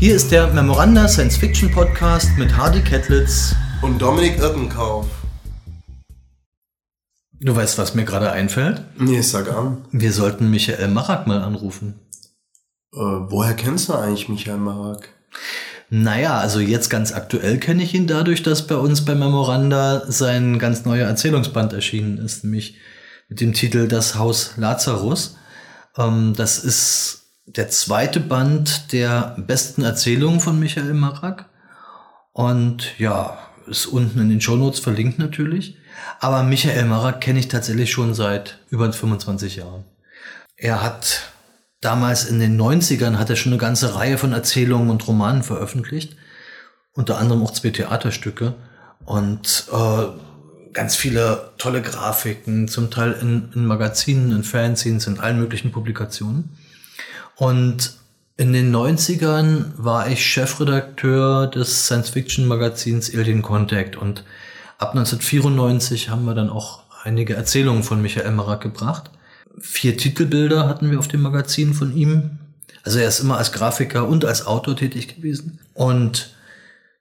Hier ist der Memoranda Science Fiction Podcast mit Hardy Kettlitz und Dominik Irkenkauf. Du weißt, was mir gerade einfällt? Nee, sag an. Wir sollten Michael Marak mal anrufen. Äh, woher kennst du eigentlich Michael Marak? Naja, also jetzt ganz aktuell kenne ich ihn dadurch, dass bei uns bei Memoranda sein ganz neuer Erzählungsband erschienen ist, nämlich mit dem Titel Das Haus Lazarus. Ähm, das ist der zweite Band der besten Erzählungen von Michael Marak. Und ja, ist unten in den Shownotes verlinkt natürlich. Aber Michael Marak kenne ich tatsächlich schon seit über 25 Jahren. Er hat damals in den 90ern hat er schon eine ganze Reihe von Erzählungen und Romanen veröffentlicht. Unter anderem auch zwei Theaterstücke und äh, ganz viele tolle Grafiken, zum Teil in, in Magazinen, in Fanzines, in allen möglichen Publikationen. Und in den 90ern war ich Chefredakteur des Science-Fiction-Magazins Alien Contact und ab 1994 haben wir dann auch einige Erzählungen von Michael Marak gebracht. Vier Titelbilder hatten wir auf dem Magazin von ihm. Also er ist immer als Grafiker und als Autor tätig gewesen. Und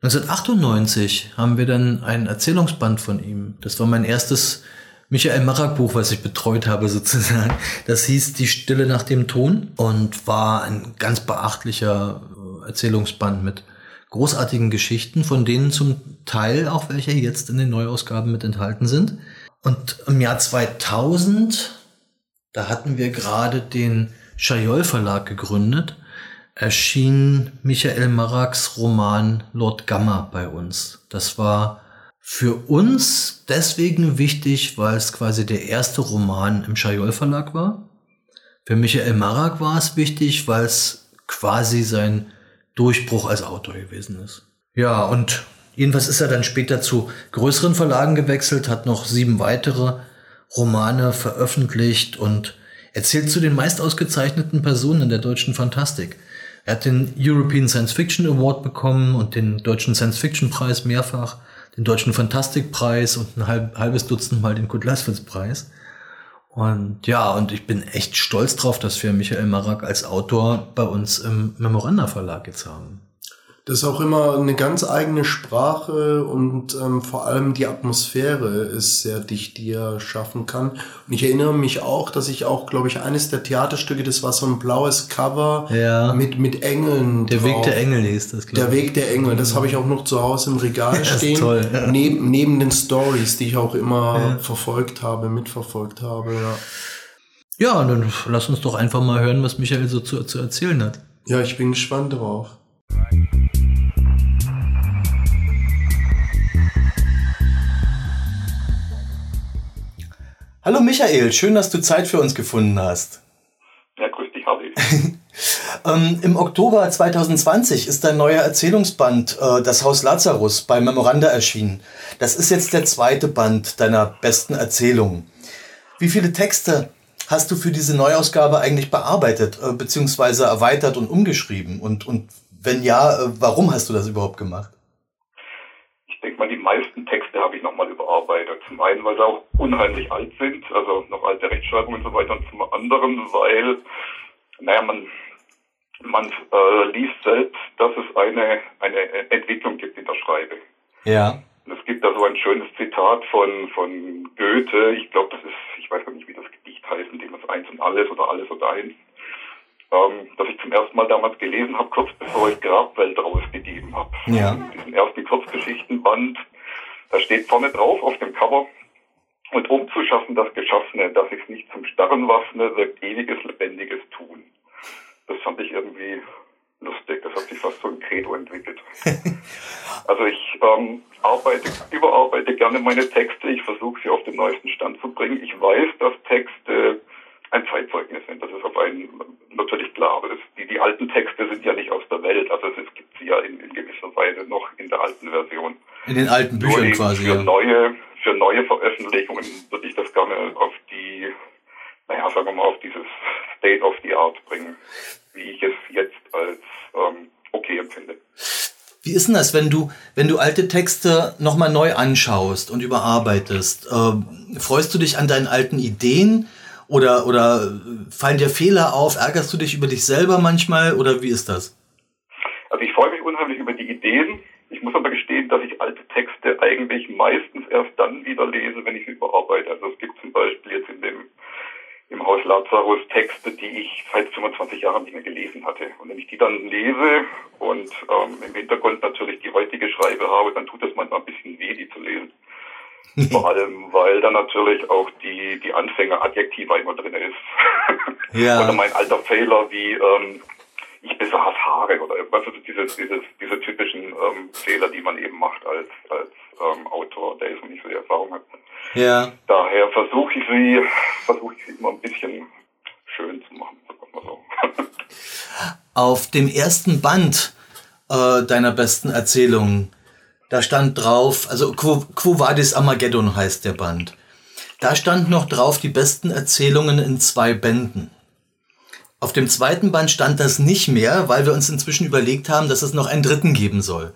1998 haben wir dann ein Erzählungsband von ihm. Das war mein erstes Michael Marak Buch, was ich betreut habe sozusagen. Das hieß Die Stille nach dem Ton und war ein ganz beachtlicher äh, Erzählungsband mit großartigen Geschichten, von denen zum Teil auch welche jetzt in den Neuausgaben mit enthalten sind. Und im Jahr 2000, da hatten wir gerade den Chayol Verlag gegründet, erschien Michael Maraks Roman Lord Gamma bei uns. Das war für uns deswegen wichtig, weil es quasi der erste Roman im Chayol Verlag war. Für Michael Marak war es wichtig, weil es quasi sein Durchbruch als Autor gewesen ist. Ja, und jedenfalls ist er dann später zu größeren Verlagen gewechselt, hat noch sieben weitere Romane veröffentlicht und erzählt zu den meist ausgezeichneten Personen der deutschen Fantastik. Er hat den European Science Fiction Award bekommen und den Deutschen Science Fiction Preis mehrfach den Deutschen Fantastikpreis und ein halb, halbes Dutzend Mal den Kurt Leiswitz Preis. Und ja, und ich bin echt stolz drauf, dass wir Michael Marak als Autor bei uns im Memoranda Verlag jetzt haben. Das ist auch immer eine ganz eigene Sprache und ähm, vor allem die Atmosphäre ist sehr dicht, die er schaffen kann. Und ich erinnere mich auch, dass ich auch, glaube ich, eines der Theaterstücke, das war so ein blaues Cover ja. mit, mit Engeln. Der drauf. Weg der Engel hieß das, glaube ich. Der Weg der Engel, das habe ich auch noch zu Hause im Regal stehen. Toll, ja. neben, neben den Stories, die ich auch immer ja. verfolgt habe, mitverfolgt habe. Ja. ja, dann lass uns doch einfach mal hören, was Michael so zu, zu erzählen hat. Ja, ich bin gespannt darauf. Hallo Michael, schön, dass du Zeit für uns gefunden hast. Ja, grüß dich, Harvey. ähm, Im Oktober 2020 ist dein neuer Erzählungsband äh, Das Haus Lazarus bei Memoranda erschienen. Das ist jetzt der zweite Band deiner besten Erzählungen. Wie viele Texte hast du für diese Neuausgabe eigentlich bearbeitet, äh, beziehungsweise erweitert und umgeschrieben? Und, und wenn ja, äh, warum hast du das überhaupt gemacht? Ich denke mal, die meisten Texte habe ich nochmal überarbeitet. Zum einen, weil sie auch unheimlich alt sind, also noch alte Rechtschreibungen und so weiter. Und zum anderen, weil, naja, man, man äh, liest selbst, dass es eine, eine Entwicklung gibt in der Schreibe. Ja. Und es gibt da so ein schönes Zitat von, von Goethe. Ich glaube, das ist, ich weiß gar nicht, wie das Gedicht heißt, in dem es eins und alles oder alles oder eins ähm, das ich zum ersten Mal damals gelesen habe, kurz bevor ich Grabwelt rausgegeben habe. Ja. Diesen ersten Kurzgeschichtenband, da steht vorne drauf auf dem Cover, und um zu schaffen das Geschaffene, dass ich nicht zum Starren waffne, wirkt ewiges, lebendiges Tun. Das fand ich irgendwie lustig. Das hat sich fast so ein Credo entwickelt. also ich ähm, arbeite, überarbeite gerne meine Texte. Ich versuche sie auf den neuesten Stand zu bringen. Ich weiß, dass Texte ein Zeitzeugnis sind. Das ist auf einen natürlich klar. Aber das, die, die alten Texte sind ja nicht aus der Welt. Also es gibt sie ja in, in gewisser Weise noch in der alten Version. In den alten Büchern quasi. Für ja. neue, für neue Veröffentlichungen würde ich das gerne auf die, naja, sagen wir mal, auf dieses State of the Art bringen, wie ich es jetzt als ähm, okay empfinde. Wie ist denn das, wenn du, wenn du alte Texte nochmal neu anschaust und überarbeitest? Ähm, freust du dich an deinen alten Ideen? Oder, oder fallen dir Fehler auf? Ärgerst du dich über dich selber manchmal? Oder wie ist das? also ich freue mich unheimlich über die Ideen. Ich muss aber gestehen, dass ich alte Texte eigentlich meistens erst dann wieder lese, wenn ich sie überarbeite. Also es gibt zum Beispiel jetzt in dem im Haus Lazarus Texte, die ich seit 25 Jahren nicht mehr gelesen hatte. Und wenn ich die dann lese und ähm, im Hintergrund natürlich die heutige Schreibe habe, dann tut es manchmal ein bisschen weh, die zu lesen. Vor allem, weil da natürlich auch die, die Anfänger Adjektiva immer drin ist. Ja. oder mein alter Fehler wie ähm, ich besaß Haare oder was ist dieses, dieses, diese typischen ähm, Fehler, die man eben macht als, als ähm, Autor, der jetzt nicht so die Erfahrung hat. Ja. Daher versuche ich sie, versuche ich sie immer ein bisschen schön zu machen, sagen wir so. Auf dem ersten Band äh, deiner besten Erzählungen, da stand drauf, also Quo, Quo Vadis Armageddon heißt der Band. Da stand noch drauf die besten Erzählungen in zwei Bänden. Auf dem zweiten Band stand das nicht mehr, weil wir uns inzwischen überlegt haben, dass es noch einen dritten geben soll.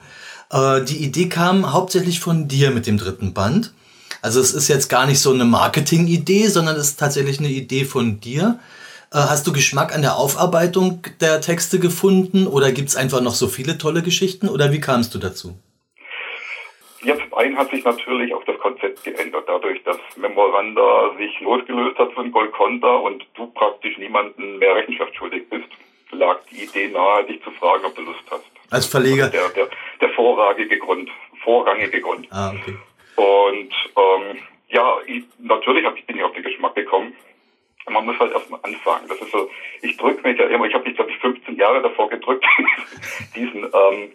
Äh, die Idee kam hauptsächlich von dir mit dem dritten Band. Also es ist jetzt gar nicht so eine Marketing-Idee, sondern es ist tatsächlich eine Idee von dir. Äh, hast du Geschmack an der Aufarbeitung der Texte gefunden oder gibt es einfach noch so viele tolle Geschichten oder wie kamst du dazu? Zum einen hat sich natürlich auch das Konzept geändert, dadurch, dass Memoranda sich losgelöst hat von Golconda und du praktisch niemanden mehr Rechenschaft schuldig bist, lag die Idee nahe, dich zu fragen, ob du Lust hast. Als Verleger? Der, der, der vorrangige Grund. Vorrangige Grund. Ah, okay. Und ähm, ja, ich, natürlich hab, ich bin ich auf den Geschmack gekommen. Man muss halt erstmal anfangen. Das ist so, ich drücke mich ja immer, ich habe mich, glaube ich, 15 Jahre davor gedrückt, diesen ähm,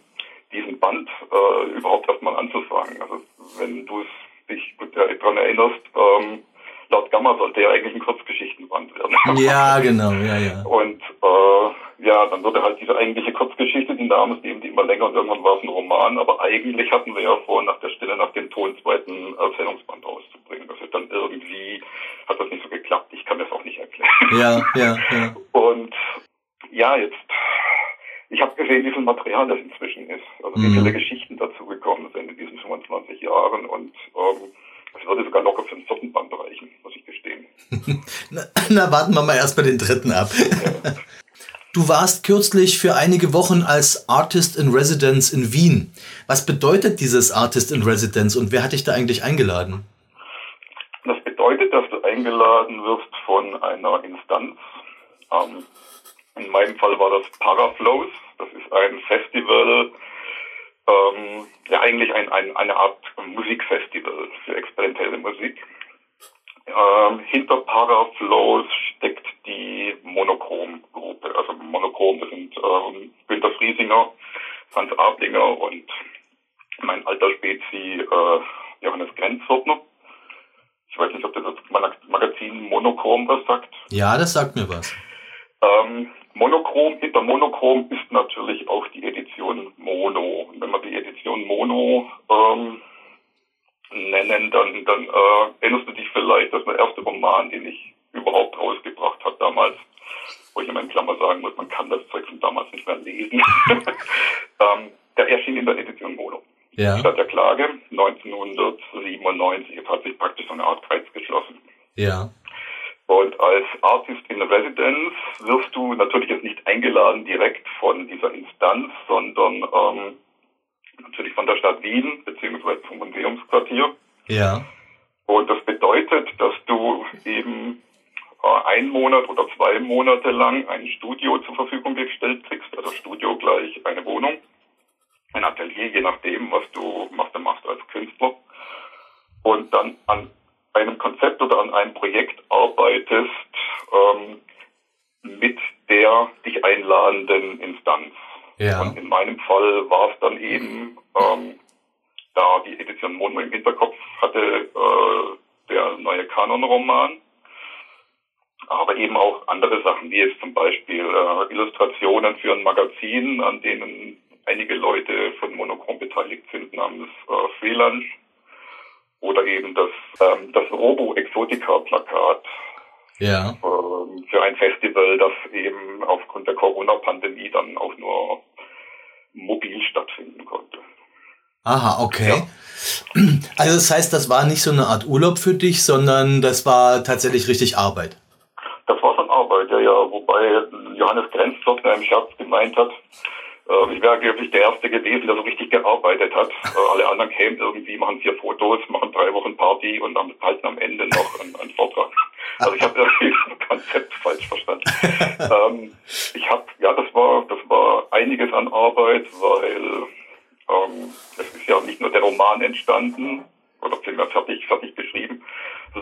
diesen Band äh, überhaupt erstmal anzufangen. Also wenn du dich daran erinnerst, ähm, laut Gamma sollte ja eigentlich ein Kurzgeschichtenband werden. Ja, genau, ja, ja. Und äh, ja, dann wurde halt diese eigentliche Kurzgeschichte, die Name ist eben die immer länger und irgendwann war es ein Roman, aber eigentlich hatten wir ja vor, nach der Stille nach dem Ton zweiten Erzählungsband rauszubringen. Das ist dann irgendwie, hat das nicht so geklappt. Ich kann das auch nicht erklären. Ja, ja, ja. Und ja, jetzt ich habe gesehen, wie viel Material das inzwischen ist. Also wie mhm. viele Geschichten dazugekommen sind in diesen 25 Jahren und ähm, es würde sogar locker für ein vierten Band reichen, muss ich gestehen. na, na, warten wir mal erst mal den dritten ab. Du warst kürzlich für einige Wochen als Artist in Residence in Wien. Was bedeutet dieses Artist in Residence und wer hat dich da eigentlich eingeladen? Das bedeutet, dass du eingeladen wirst von einer Instanz, ähm, in meinem Fall war das Paraflows. Das ist ein Festival, ähm, ja eigentlich ein, ein, eine Art Musikfestival für experimentelle Musik. Ähm, hinter Paraflows steckt die Monochrom-Gruppe. Also Monochrom, das sind ähm, Günter Friesinger, Franz Ablinger und mein alter Spezi äh, Johannes Grenzwirtner. Ich weiß nicht, ob das Magazin Monochrom was sagt. Ja, das sagt mir was. Ähm, Monochrom, hinter Monochrom ist natürlich auch die Edition Mono. Und wenn wir die Edition Mono ähm, nennen, dann, dann äh, erinnerst du dich vielleicht, dass mein erster Roman, den ich überhaupt rausgebracht habe damals, wo ich in meinen Klammer sagen muss, man kann das Zeug von damals nicht mehr lesen, ähm, der erschien in der Edition Mono. Ja. Statt der Klage 1997. Jetzt hat sich praktisch so eine Art Kreis geschlossen. Ja. Und als Artist in Residence wirst du natürlich jetzt nicht eingeladen direkt von dieser Instanz, sondern ähm, natürlich von der Stadt Wien beziehungsweise vom Museumsquartier. Ja. Und das bedeutet, dass du eben äh, einen Monat oder zwei Monate lang ein Studio zur Verfügung gestellt kriegst, also Studio gleich eine Wohnung, ein Atelier, je nachdem, was du, was du machst als Künstler. Und dann an einem Konzept oder an einem Projekt arbeitest ähm, mit der dich einladenden Instanz. Ja. Und in meinem Fall war es dann eben, ähm, da die Edition Mono im Hinterkopf hatte, äh, der neue Kanon-Roman, aber eben auch andere Sachen, wie jetzt zum Beispiel äh, Illustrationen für ein Magazin, an denen einige Leute von Monochrom beteiligt sind, namens äh, Freelance oder eben das, ähm, das Robo-Exotica-Plakat. Ja. Ähm, für ein Festival, das eben aufgrund der Corona-Pandemie dann auch nur mobil stattfinden konnte. Aha, okay. Ja. Also das heißt, das war nicht so eine Art Urlaub für dich, sondern das war tatsächlich richtig Arbeit. Das war schon Arbeit, ja, ja. Wobei Johannes Grenzflottner im Scherz gemeint hat, ich wäre wirklich der Erste gewesen, der so richtig gearbeitet hat. Äh, alle anderen kämen irgendwie, machen vier Fotos, machen drei Wochen Party und dann halten am Ende noch einen, einen Vortrag. Also ich habe irgendwie das Konzept falsch verstanden. ähm, ich habe, ja, das war, das war einiges an Arbeit, weil ähm, es ist ja nicht nur der Roman entstanden, oder vielmehr fertig, fertig geschrieben,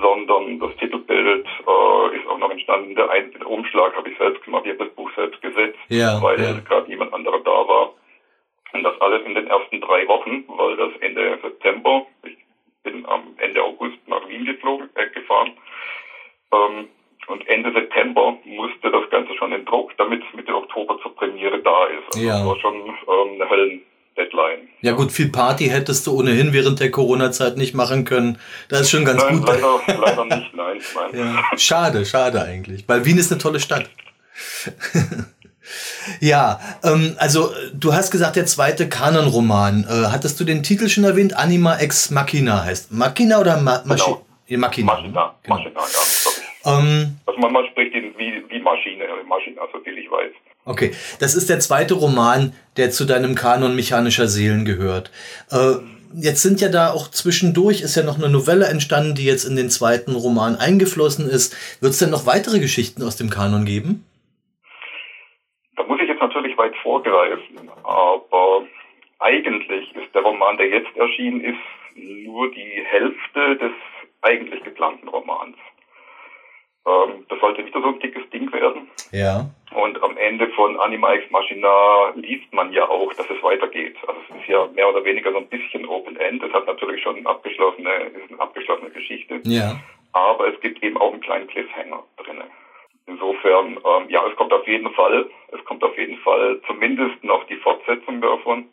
sondern das Titelbild äh, ist auch noch entstanden. Der, Ein Umschlag habe ich selbst gemacht, ich habe das Buch selbst gesetzt, ja, weil ja. gerade jemand anderer da war. Und das alles in den ersten drei Wochen, weil das Ende September, ich bin am Ende August nach Wien geflogen, äh, gefahren. Ähm, und Ende September musste das Ganze schon in Druck, damit es Mitte Oktober zur Premiere da ist. Also Ja. das war schon ähm, eine Höllen-Deadline. Ja gut, viel Party hättest du ohnehin während der Corona-Zeit nicht machen können. Das ist schon ganz Nein, gut. leider, leider nicht, nein. nein. Ja, schade, schade eigentlich, weil Wien ist eine tolle Stadt. ja, ähm, also du hast gesagt, der zweite Kanonroman. Äh, hattest du den Titel schon erwähnt? Anima ex Machina heißt. Machina oder Ma Maschi Genau. Machina. Maschina, Genau. Maschina, ja. Ähm, Also man, man spricht ihn wie, wie Maschine, Maschina, so viel ich weiß. Okay, das ist der zweite Roman, der zu deinem Kanon mechanischer Seelen gehört. Äh, jetzt sind ja da auch zwischendurch ist ja noch eine Novelle entstanden, die jetzt in den zweiten Roman eingeflossen ist. Wird es denn noch weitere Geschichten aus dem Kanon geben? Da muss ich jetzt natürlich weit vorgreifen, aber eigentlich ist der Roman, der jetzt erschienen ist, nur die Hälfte des eigentlich geplanten Romans. Ähm, das sollte wieder so ein dickes Ding werden. Ja. Und am Ende von Anima Ex Machina liest man ja auch, dass es weitergeht. Also es ist ja mehr oder weniger so ein bisschen Open End. Es hat natürlich schon eine abgeschlossene, ist eine abgeschlossene Geschichte. Ja. Aber es gibt eben auch einen kleinen Cliffhanger drinne. Insofern, ähm, ja, es kommt auf jeden Fall, es kommt auf jeden Fall zumindest noch die Fortsetzung davon.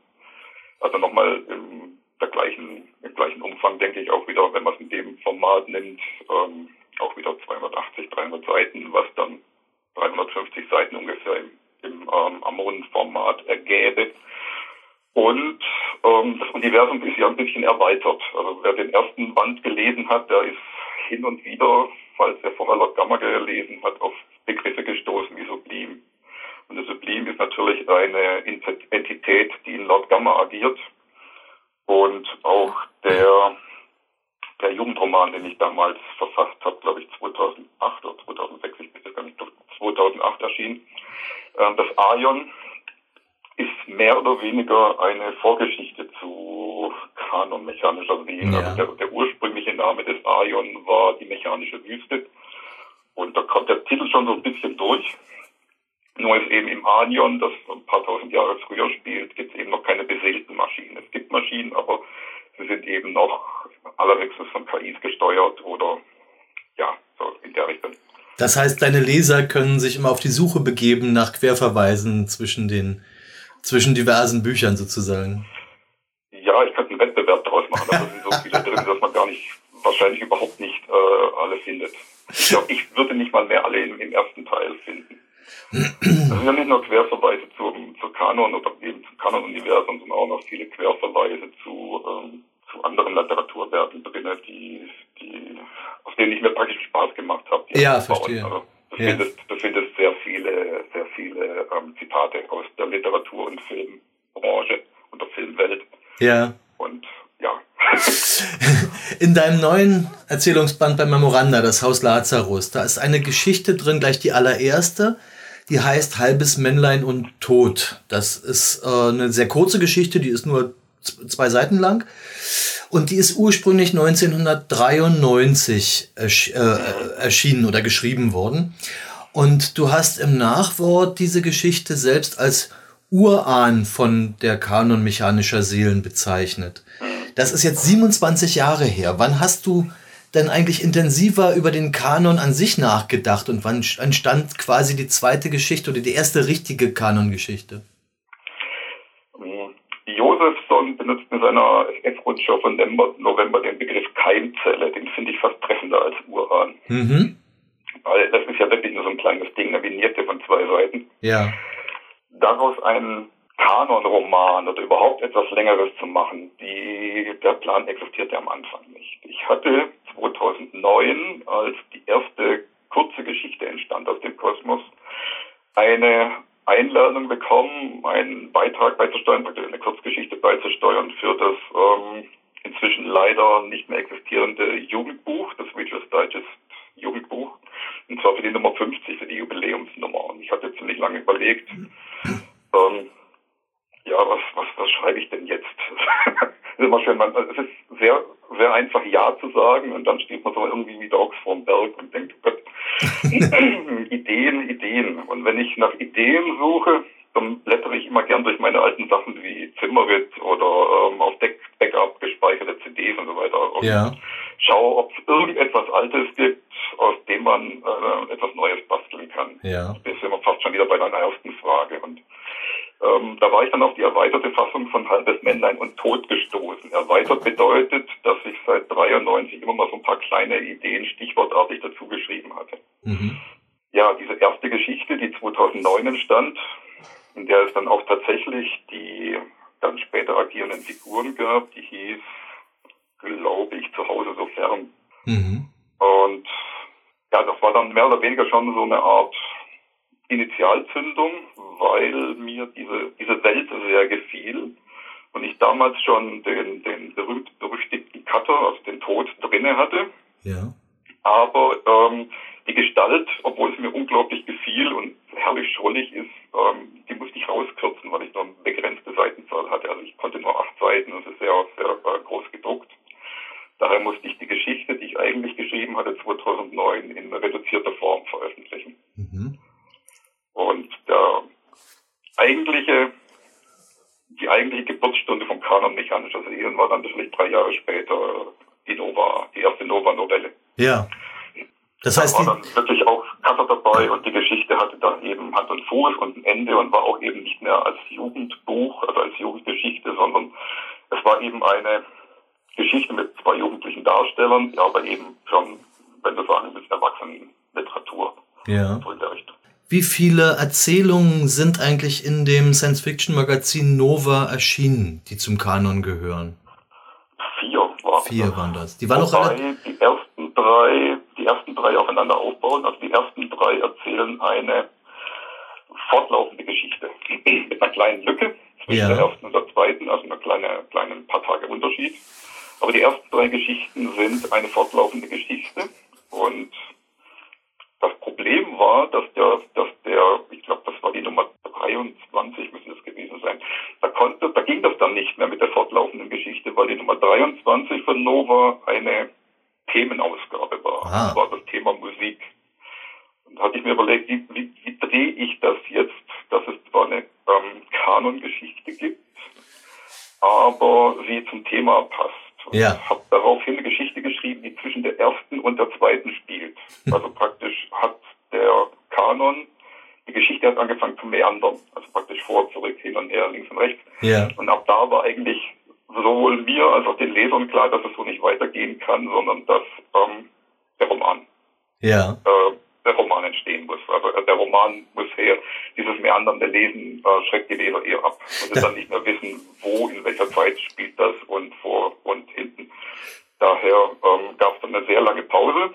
Also nochmal im, der gleichen, im gleichen Umfang, denke ich, auch wieder, wenn man es in dem Format nimmt, ähm, auch wieder 280, 300 Seiten, was dann 350 Seiten ungefähr im, im ähm, Amon-Format ergäbe. Und ähm, das Universum ist ja ein bisschen erweitert. Also wer den ersten Band gelesen hat, der ist hin und wieder, falls er vorher Lord Gamma gelesen hat, auf Begriffe gestoßen wie Sublim. Und das Sublim ist natürlich eine Entität, die in Lord Gamma agiert. Und auch der, der Jugendroman, den ich damals verfasst habe, glaube ich 2008 oder 2006, ich weiß gar nicht, 2008 erschienen, ähm, das Aion ist mehr oder weniger eine Vorgeschichte zu Kanon mechanischer Seelen. Ja. Also der, der ursprüngliche Name des Aion war die mechanische Wüste. Und da kommt der Titel schon so ein bisschen durch. Nur ist eben im Aion, das ein paar tausend Jahre früher spielt, gibt es eben noch keine beseelten Maschinen. Es gibt Maschinen, aber sie sind eben noch allerhöchstens von KIs gesteuert oder ja, so in der Richtung. Das heißt, deine Leser können sich immer auf die Suche begeben nach Querverweisen zwischen den zwischen diversen Büchern sozusagen. Ja, ich könnte einen Wettbewerb daraus machen, aber es sind so viele drin, dass man gar nicht, wahrscheinlich überhaupt nicht äh, alle findet. Ich glaube, ich würde nicht mal mehr alle im, im ersten Teil finden. Das sind ja nicht nur Querverweise zum, zu Kanon oder eben zum Kanon-Universum, sondern auch noch viele Querverweise zu, ähm, Drin, die, die, auf denen ich mir praktisch Spaß gemacht habe. Ja, verstehe. Also, du, Ja. findest, du findest sehr viele, sehr viele ähm, Zitate aus der Literatur- und Filmbranche und der Filmwelt. Ja. Und ja, In deinem neuen Erzählungsband bei Memoranda, das Haus Lazarus, da ist eine Geschichte drin, gleich die allererste, die heißt Halbes Männlein und Tod. Das ist äh, eine sehr kurze Geschichte, die ist nur zwei Seiten lang. Und die ist ursprünglich 1993 ersch äh, erschienen oder geschrieben worden. Und du hast im Nachwort diese Geschichte selbst als Urahn von der Kanon mechanischer Seelen bezeichnet. Das ist jetzt 27 Jahre her. Wann hast du denn eigentlich intensiver über den Kanon an sich nachgedacht und wann entstand quasi die zweite Geschichte oder die erste richtige Kanongeschichte? Josefsson benutzt in seiner SF-Rundschau von November, November den Begriff Keimzelle. Den finde ich fast treffender als Uran. Mhm. Weil das ist ja wirklich nur so ein kleines Ding, eine Vignette von zwei Seiten. Ja. Daraus einen Kanonroman oder überhaupt etwas Längeres zu machen, die, der Plan existierte am Anfang nicht. Ich hatte 2009, als die erste kurze Geschichte entstand aus dem Kosmos, eine Einladung bekommen, einen Beitrag beizusteuern, eine Kurzgeschichte beizusteuern für das ähm, inzwischen leider nicht mehr existierende Jugendbuch, das Reader's Digest Jugendbuch. Und zwar für die Nummer 50, für die Jubiläumsnummer. Und ich hatte ziemlich lange überlegt, ähm, ja, was, was, was schreibe ich denn jetzt? ist immer schön, es ist sehr, sehr einfach Ja zu sagen und dann steht man so irgendwie wie Dogs vorm Berg und denkt, oh Gott, Ideen, Ideen. Und wenn ich nach Ideen suche, dann blättere ich immer gern durch meine alten Sachen wie Zimmerit oder ähm, auf Deck Backup gespeicherte CDs und Ja. schaue, ob es irgendetwas Altes gibt, aus dem man äh, etwas Neues basteln kann. Ja. Das sind wir fast schon wieder bei deiner ersten Frage. Und ähm, da war ich dann auf die erweiterte Fassung von Halbes Männlein und Tod gestoßen. Erweitert bedeutet, dass ich seit 93 immer mal so ein paar kleine Ideen stichwortartig dazu geschrieben hatte. Mhm. Ja, diese erste Geschichte, die 2009 entstand, in der es dann auch tatsächlich die dann später agierenden Figuren gab, die hieß, glaube ich, zu Hause so fern. Mhm. Und ja, das war dann mehr oder weniger schon so eine Art Initialzündung, weil mir diese, diese Welt sehr gefiel und ich damals schon den, den berühmt-berüchtigten Cutter, also den Tod, drinne hatte. Ja. Aber ähm, die Gestalt, obwohl es mir unglaublich gefiel und herrlich schrullig ist, ähm, die musste ich rauskürzen, weil ich nur eine begrenzte Seitenzahl hatte. Also ich konnte nur acht Seiten und es ist sehr, sehr äh, groß gedruckt. Daher musste ich die Geschichte, die ich eigentlich geschrieben hatte, 2009 in reduzierter Form veröffentlichen. Mhm. Und der eigentliche, die eigentliche Geburtsstunde vom Kanon mechanischer Serien war dann natürlich drei Jahre später die Nova, die erste Nova-Novelle. Ja. Das Da heißt, war die, dann wirklich auch Cutter dabei und die Geschichte hatte dann eben Hand und Fuß und ein Ende und war auch eben nicht mehr als Jugendbuch, also als Jugendgeschichte, sondern es war eben eine Geschichte mit zwei jugendlichen Darstellern, die aber eben schon, wenn du sagen willst, Erwachsenenliteratur, ja. so in der Richtung. Wie viele Erzählungen sind eigentlich in dem Science-Fiction-Magazin Nova erschienen, die zum Kanon gehören? Vier waren Vier waren das. Die waren auch. Wobei ersten Ja. der ersten und der zweiten, also einer kleinen, kleinen paar Tage Unterschied. Aber die ersten drei Geschichten sind eine fortlaufende Geschichte und das Problem war, dass der, dass der, ich glaube, das war die Nummer 23, müssen das gewesen sein. Da konnte, da ging das dann nicht mehr mit der fortlaufenden Geschichte, weil die Nummer 23 von Nova eine Themenausgabe war. Ah. Das war das Thema Musik. Und da hatte ich mir überlegt, wie, wie, wie drehe ich das jetzt, dass es zwar eine ähm, Kanongeschichte gibt, aber sie zum Thema passt. Und Ja. habe daraufhin eine Geschichte geschrieben, die zwischen der ersten und der zweiten spielt. Also praktisch hat der Kanon, die Geschichte hat angefangen zu meandern. Also praktisch vor, zurück, hin und her, links und rechts. Ja. Und ab da war eigentlich sowohl mir als auch den Lesern klar, dass es so nicht weitergehen kann, sondern dass ähm, der Roman, Ja. äh, der Roman entstehen muss. Also äh, der Roman muss her. Dieses meandernde Lesen äh, schreckt die Leser eher ab. Und sie Ja. dann nicht mehr wissen, wo, in welcher Zeit spielt das und vor und hinten. Daher ähm, gab es dann eine sehr lange Pause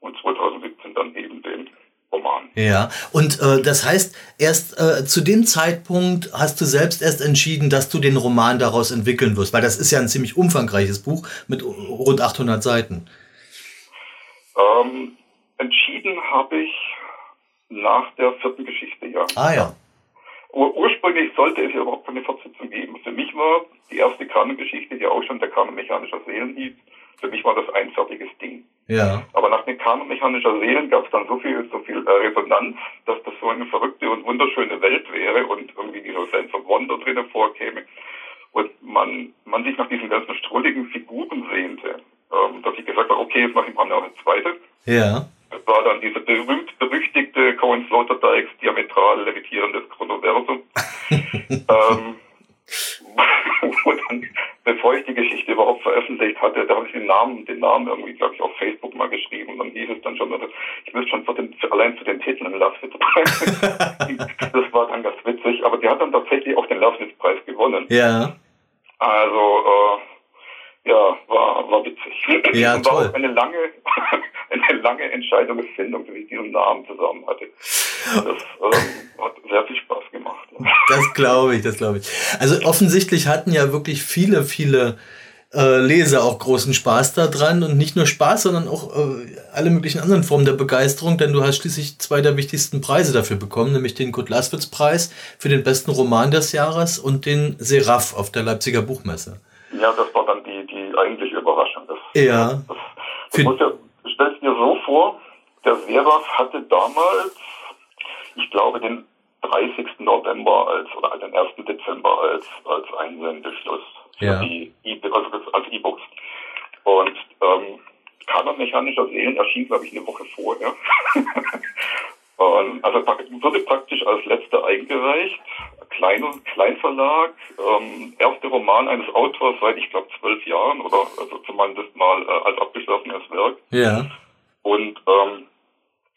und 2017 dann eben den Roman. Ja, und äh, das heißt, erst äh, zu dem Zeitpunkt hast du selbst erst entschieden, dass du den Roman daraus entwickeln wirst, weil das ist ja ein ziemlich umfangreiches Buch mit rund 800 Seiten. Ähm, habe ich nach der vierten Geschichte, ja. Ah ja. Ur ursprünglich sollte es ja überhaupt keine Fortsetzung geben. Für mich war die erste Kanongeschichte, die auch schon der Kanon mechanischer Seelen hieß, für mich war das ein fertiges Ding. Ja. Aber nach den Kanon mechanischer Seelen gab es dann so viel, so viel äh, Resonanz, dass das so eine verrückte und wunderschöne Welt wäre und irgendwie dieser Sense of Wonder drinnen vorkäme und man, man sich nach diesen ganzen strulligen Figuren sehnte, ähm, dass ich gesagt habe, okay, jetzt mache ich mal noch eine zweite. Ja. Das war dann diese berühmt-berüchtigte Cohen Sloterdijks diametral levitierendes Chronoversum. ähm, wo dann, bevor ich die Geschichte überhaupt veröffentlicht hatte, da habe ich den Namen, den Namen irgendwie, glaube ich, auf Facebook mal geschrieben und dann hieß es dann schon, ich müsste schon für den, für, allein zu den Titeln einen Laswitz-Preis. das war dann ganz witzig, aber die hat dann tatsächlich auch den Laswitz-Preis gewonnen. Ja. Also, äh, ja, war, war witzig. Ja, Und war toll. auch eine lange, eine lange Entscheidungsfindung, dass ich diesen Namen zusammen hatte. Das ähm, hat sehr viel Spaß gemacht. Das glaube ich, das glaube ich. Also offensichtlich hatten ja wirklich viele, viele äh, Leser auch großen Spaß daran und nicht nur Spaß, sondern auch äh, alle möglichen anderen Formen der Begeisterung, denn du hast schließlich zwei der wichtigsten Preise dafür bekommen, nämlich den Kurt Laswitz Preis für den besten Roman des Jahres und den Seraph auf der Leipziger Buchmesse. Ja, das war dann die, die eigentliche Überraschung. Das, ja. Das, das muss ja, stellst dir so vor, der Seraph hatte damals, ich glaube, den 30. November als oder den 1. Dezember als als Einsendeschluss ja. die e also als E-Books. Und ähm, Kanon mechanischer Seelen erschien, glaube ich, eine Woche vorher. und, also wurde praktisch als letzter eingereicht. Klein, Kleinverlag, ähm, erster Roman eines Autors seit, ich glaube, zwölf Jahren oder also zumindest mal äh, als abgeschlossenes Werk. Ja. Und ähm,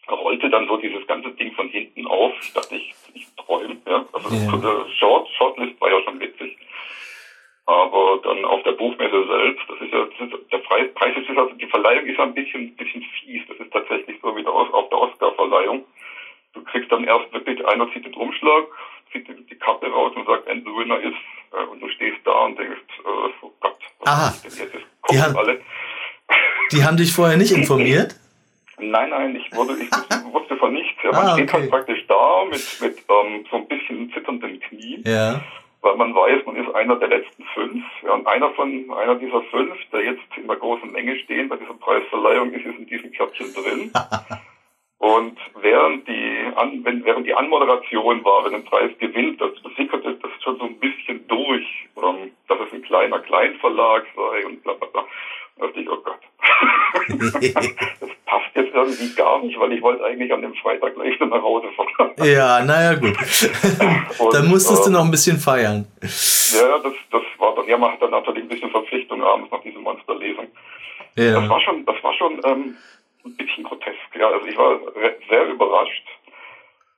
rollte dann so dieses ganze Ding von hinten auf. Ich dachte, ich, ich träume. Ja. Also ja. der Short, Shortlist war ja schon witzig. Aber dann auf der Buchmesse selbst, das ist ja, das ist, der Preis, Preis ist also, die Verleihung ist ja ein bisschen, bisschen fies. Das ist tatsächlich so wie der, auf der Oscar-Verleihung. Du kriegst dann erst wirklich, einer zieht den Umschlag, zieht die, die Kappe raus und sagt, and the winner ist, äh, und du stehst da und denkst, äh, oh Gott, was Aha. ist denn jetzt? Die haben, alle. die haben dich vorher nicht informiert? Nein, nein, ich wurde, ich wusste von nichts. Ja, man ah, steht halt praktisch da mit, mit ähm, so ein bisschen zitternden Knien. Ja weil man weiß, man ist einer der letzten fünf. Ja, und einer von einer dieser fünf, der jetzt in der großen Menge stehen bei dieser Preisverleihung ist, ist in diesem Körbchen drin. und während die An wenn, während die Anmoderation war, wenn ein Preis gewinnt, das, sickerte das schon so ein bisschen durch, ähm, dass es ein kleiner Kleinverlag sei und bla bla bla. Da dachte ich, oh Gott. das passt jetzt irgendwie gar nicht, weil ich wollte eigentlich an dem Freitag gleich nach Hause fahren. Ja, naja, gut. dann musstest äh, du noch ein bisschen feiern. Ja, das, das war dann, ja, man hat dann natürlich ein bisschen Verpflichtung abends nach dieser Monsterlesung. Ja. Das war schon, das war schon ähm, ein bisschen grotesk. Ja, also ich war sehr überrascht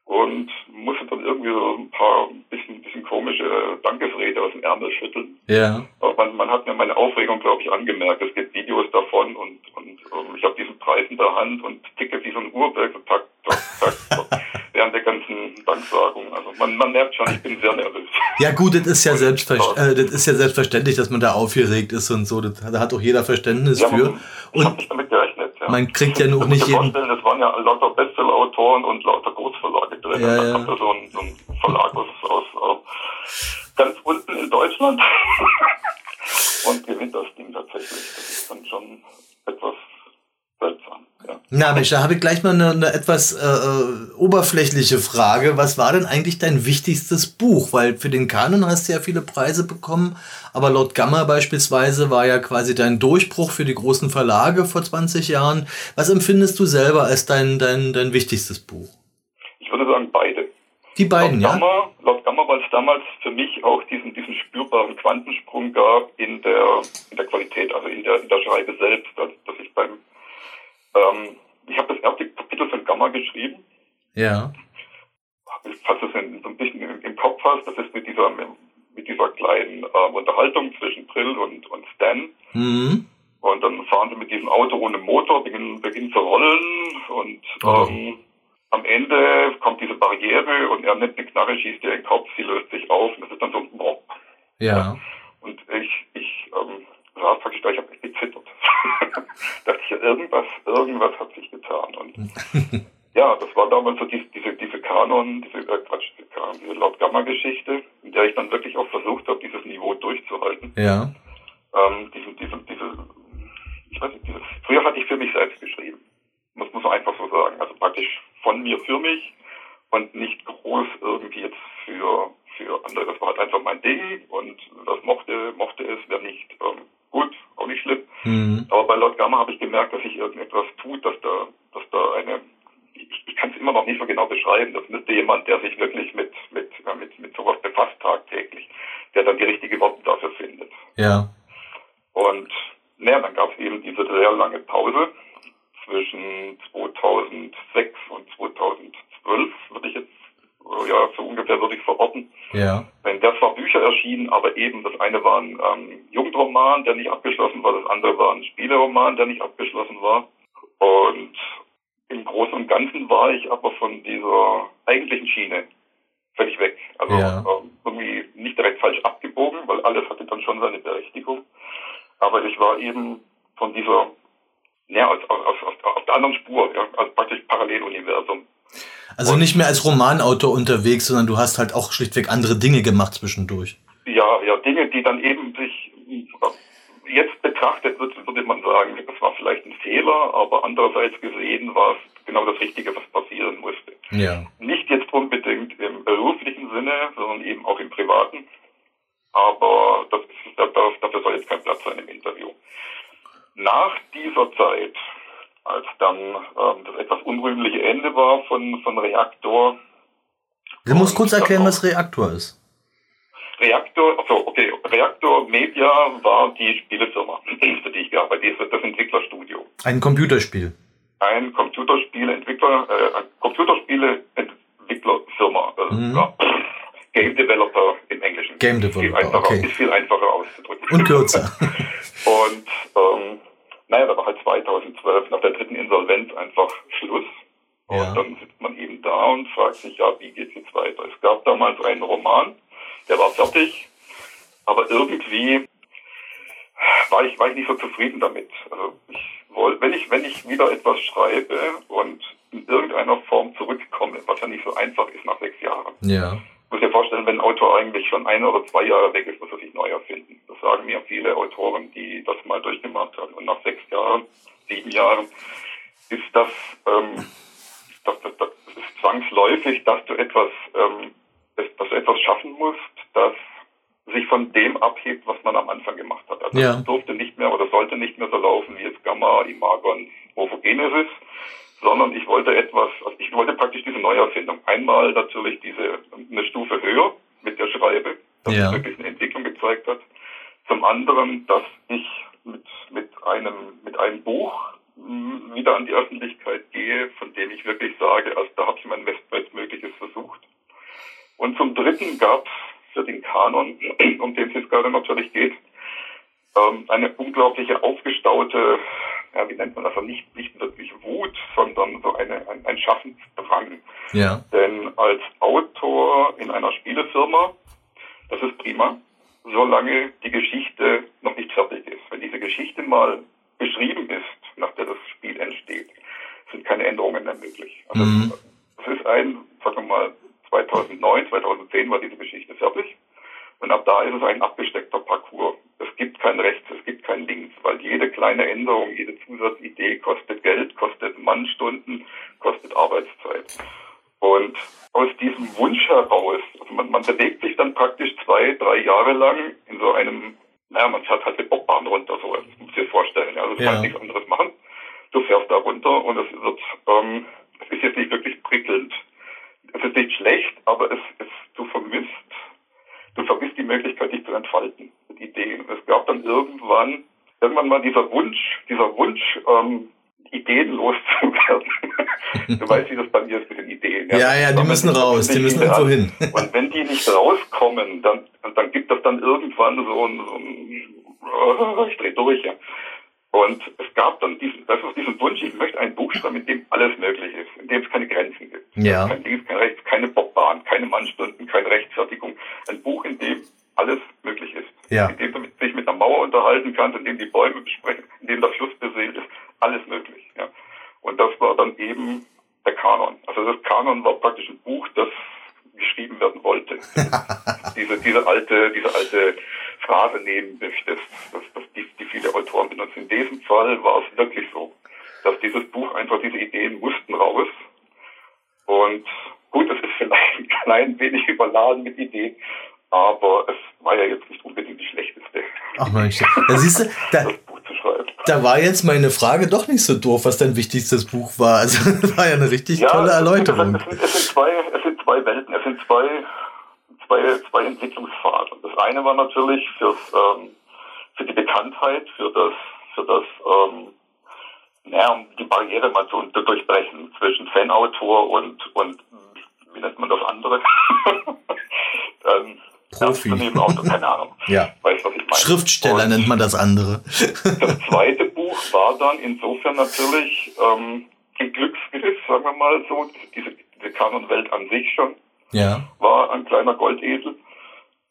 und musste dann irgendwie so ein paar bisschen, bisschen komische Dankesrede aus dem Ärmel schütteln. Ja. Aber man, man hat mir meine Aufregung, glaube ich, angemerkt. Es gibt Videos davon und, und, und ich habe diesen Preis in der Hand und ticke wie so ein Uhrwerk, so tak, tak, tak, während der ganzen Danksagung. Also man, man merkt schon, ich bin sehr nervös. Ja gut, das ist ja, selbstver äh, das ist ja selbstverständlich, dass man da aufgeregt ist und so. Das, da hat auch jeder Verständnis ja, für. Ich habe nicht damit gerechnet. Ja. Man kriegt ja noch nicht jeden... Das waren ja lauter Bestseller-Autoren und lauter Großverlage drin. Ja, ja. Da so ein, so ein Verlag aus, aus ganz unten in Deutschland und gewinnt das Ding tatsächlich. Das ist dann schon etwas seltsam. Ja. Na Mensch, da habe ich gleich mal eine, eine etwas äh, äh, oberflächliche Frage. Was war denn eigentlich dein wichtigstes Buch? Weil für den Kanon hast du ja viele Preise bekommen, aber laut Gamma beispielsweise war ja quasi dein Durchbruch für die großen Verlage vor 20 Jahren. Was empfindest du selber als dein, dein, dein wichtigstes Buch? Ich würde sagen beide. Die beiden, laut ja? Gamma, laut Gamma, weil es damals für mich auch diesen, diesen spürbaren Quantensprung gab in der, in der Qualität, also in der, in der Schreibe selbst, dass, dass ich beim ähm, ich habe das erste Kapitel von Gamma geschrieben. Ja. Falls du es so ein bisschen im, Kopf hast, das ist mit dieser, mit dieser kleinen äh, Unterhaltung zwischen Brill und, und Stan. Mhm. Und dann fahren sie mit diesem Auto ohne Motor, beginnen, beginnen zu rollen und oh. ähm, am Ende kommt diese Barriere und er nimmt eine Knarre, schießt ihr in den Kopf, sie löst sich auf und das ist dann so ein Bob. Ja. Und ich, ich ähm, saß praktisch da, ich habe gezittert. dachte ich, irgendwas, irgendwas hat sich getan. Und ja, das war damals so diese, diese, diese Kanon, diese, äh, Quatsch, diese, Kanon, diese Lord Gamma-Geschichte, in der ich dann wirklich auch versucht habe, dieses Niveau durchzuhalten. Ja. Ähm, diese, diese, diese, ich weiß nicht, dieses, früher hatte ich für mich selbst geschrieben. Muss man einfach so sagen. Also praktisch von mir für mich und nicht groß irgendwie jetzt für, für andere. Das war halt einfach mein Ding und das mochte, mochte es, wer nicht, ähm, gut, auch nicht schlimm. Mhm. Aber bei Lord Gamma habe ich gemerkt, dass sich irgendetwas tut, dass da, dass da eine, ich, ich kann es immer noch nicht so genau beschreiben. Das müsste jemand, der sich wirklich mit, mit, mit, mit sowas befasst tagtäglich, der dann die richtigen Worte dafür findet. Ja. Und naja, dann gab es eben diese sehr lange Pause zwischen 2006 und 2012, würde ich jetzt ja, so ungefähr würde ich verorten. Ja. Wenn das war Bücher erschienen, aber eben das eine war ein ähm, Jugendroman, der nicht abgeschlossen war, das andere war ein Spieleroman, der nicht abgeschlossen war. Und Großen und Ganzen war ich aber von dieser eigentlichen Schiene völlig weg. Also Ja. ähm, irgendwie nicht direkt falsch abgebogen, weil alles hatte dann schon seine Berechtigung. Aber ich war eben von dieser, ja, aus, aus, aus, aus der anderen Spur, ja, also praktisch Paralleluniversum. Also nicht mehr als Romanautor unterwegs, sondern du hast halt auch schlichtweg andere Dinge gemacht zwischendurch. Ja, ja, Dinge, die dann eben sich äh, jetzt betrachtet wird, würde man sagen, das war vielleicht ein Fehler, aber andererseits gesehen war es genau das Richtige, was passieren musste. Ja. Kurz erklären, was Reaktor ist. Reaktor, also okay, Reaktor Media war die Spielefirma, für die ich gearbeitet habe, das Entwicklerstudio. Ein Computerspiel. Ein Computerspieleentwickler, äh, Computerspieleentwicklerfirma, äh, Mhm. ja, Game Developer im Englischen. Game Viel Developer, einfacher, okay. Ist viel einfacher auszudrücken. Und kürzer. Und ähm, naja, da war halt 2012 nach der dritten Insolvenz einfach Schluss. Und Ja. dann sitzt man eben da und fragt sich, ja, wie geht's jetzt weiter? Es gab damals einen Roman, der war fertig, aber irgendwie war ich, war ich nicht so zufrieden damit. Also ich wollte, wenn ich, wenn ich wieder etwas schreibe und in irgendeiner Form zurückkomme, was ja nicht so einfach ist nach sechs Jahren, Ja. muss dir vorstellen, wenn ein Autor eigentlich schon ein oder zwei Jahre weg ist, muss er sich neu erfinden. Das sagen mir viele Autoren, die das mal durchgemacht haben. Und nach sechs Jahren, sieben Jahren ist das, ähm, das, das, ist zwangsläufig, dass du etwas, ähm, dass, du etwas schaffen musst, das sich von dem abhebt, was man am Anfang gemacht hat. Also Ja. es durfte nicht mehr oder sollte nicht mehr so laufen wie jetzt Gamma, Imagon, Morphogenesis, sondern ich wollte etwas, also ich wollte praktisch diese Neuerfindung. Einmal natürlich diese eine Stufe höher mit der Schreibe, dass Ja. es wirklich eine Entwicklung gezeigt hat. Zum anderen, dass ich mit, mit einem, mit einem Buch wieder an die Öffentlichkeit gehe, von dem ich wirklich sage, also da habe ich mein Best- Bestmögliches versucht. Und zum dritten gab es für den Kanon, um den es jetzt gerade natürlich geht, ähm, eine unglaubliche aufgestaute, ja, wie nennt man das, also nicht, nicht wirklich Wut, sondern so eine, ein, ein Schaffensdrang. Ja. Denn als Autor in einer Spielefirma, das ist prima, solange die Geschichte noch nicht fertig ist. Wenn diese Geschichte mal beschrieben ist, nach der das Spiel entsteht, sind keine Änderungen mehr möglich. Also Mhm. es ist ein, sagen wir mal, 2009, 2010 war diese Geschichte fertig. Und ab da ist es ein abgesteckter Parcours. Es gibt kein Rechts, es gibt kein Links, weil jede kleine Änderung, jede Zusatzidee kostet Geld, kostet Mannstunden, kostet Arbeitszeit. Und aus diesem Wunsch heraus, also man, man bewegt sich dann praktisch zwei, drei Jahre lang in so einem, naja, man fährt halt mit Bobbahn runter, so, das muss ich dir vorstellen. Also du Ja. kannst nichts anderes machen. Du fährst da runter und es wird, ähm, es ist jetzt nicht wirklich prickelnd. Es ist nicht schlecht, aber es, es, du vermisst, du vermisst die Möglichkeit, dich zu entfalten mit Ideen. Es gab dann irgendwann, irgendwann mal dieser Wunsch, dieser Wunsch, ähm, Ideen loszuwerden. du weißt, wie das bei mir ist mit den Ideen. Ja, ja, die Sammeln müssen raus, die müssen irgendwo hin. Und wenn die nicht rauskommen, dann, dann gibt es dann irgendwann so ein, so ein ich dreh durch, ja. Und es gab dann diesen, das ist diesen Wunsch, ich möchte ein Buch schreiben, in dem alles möglich ist, in dem es keine Grenzen gibt. Ja. Kein Links, kein Rechts, keine Bobbahn, keine Mannstunden, keine Rechtfertigung. Ein Buch, in dem alles möglich ist. Ja. In dem du dich mit einer Mauer unterhalten kannst, in dem die Bäume besprechen, in dem der Fluss beseelt ist. Alles möglich, ja. Und das war dann eben der Kanon. Also das Kanon war praktisch ein Buch, das geschrieben werden wollte. diese, diese alte, diese alte Phrase nehmen möchtest, das, das, die, die viele Autoren benutzen. In diesem Fall war es wirklich so, dass dieses Buch einfach diese Ideen mussten raus. Und gut, es ist vielleicht ein klein wenig überladen mit Ideen, aber es war ja jetzt nicht unbedingt die schlechteste, Ach Mensch, da siehst du, da, da war jetzt meine Frage doch nicht so doof, was dein wichtigstes Buch war. Also das war ja eine richtig tolle es sind- Erläuterung. Es sind, es, sind zwei, es sind zwei Welten, es sind zwei, zwei, zwei Entwicklungspfade. Das eine war natürlich fürs, ähm, für die Bekanntheit, für das, für das, ähm, naja, um die Barriere mal zu zu durchbrechen zwischen Fanautor und, und, wie nennt man das andere? ähm, Profi. Autor, keine Ahnung. Ja. Weißt, was ich meine. Schriftsteller Und- nennt man das andere. das zweite Buch war dann insofern natürlich ähm, ein Glücksgriff, mal so, diese, diese Kanonwelt an sich schon Ja. war ein kleiner Goldesel.